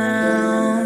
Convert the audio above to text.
down.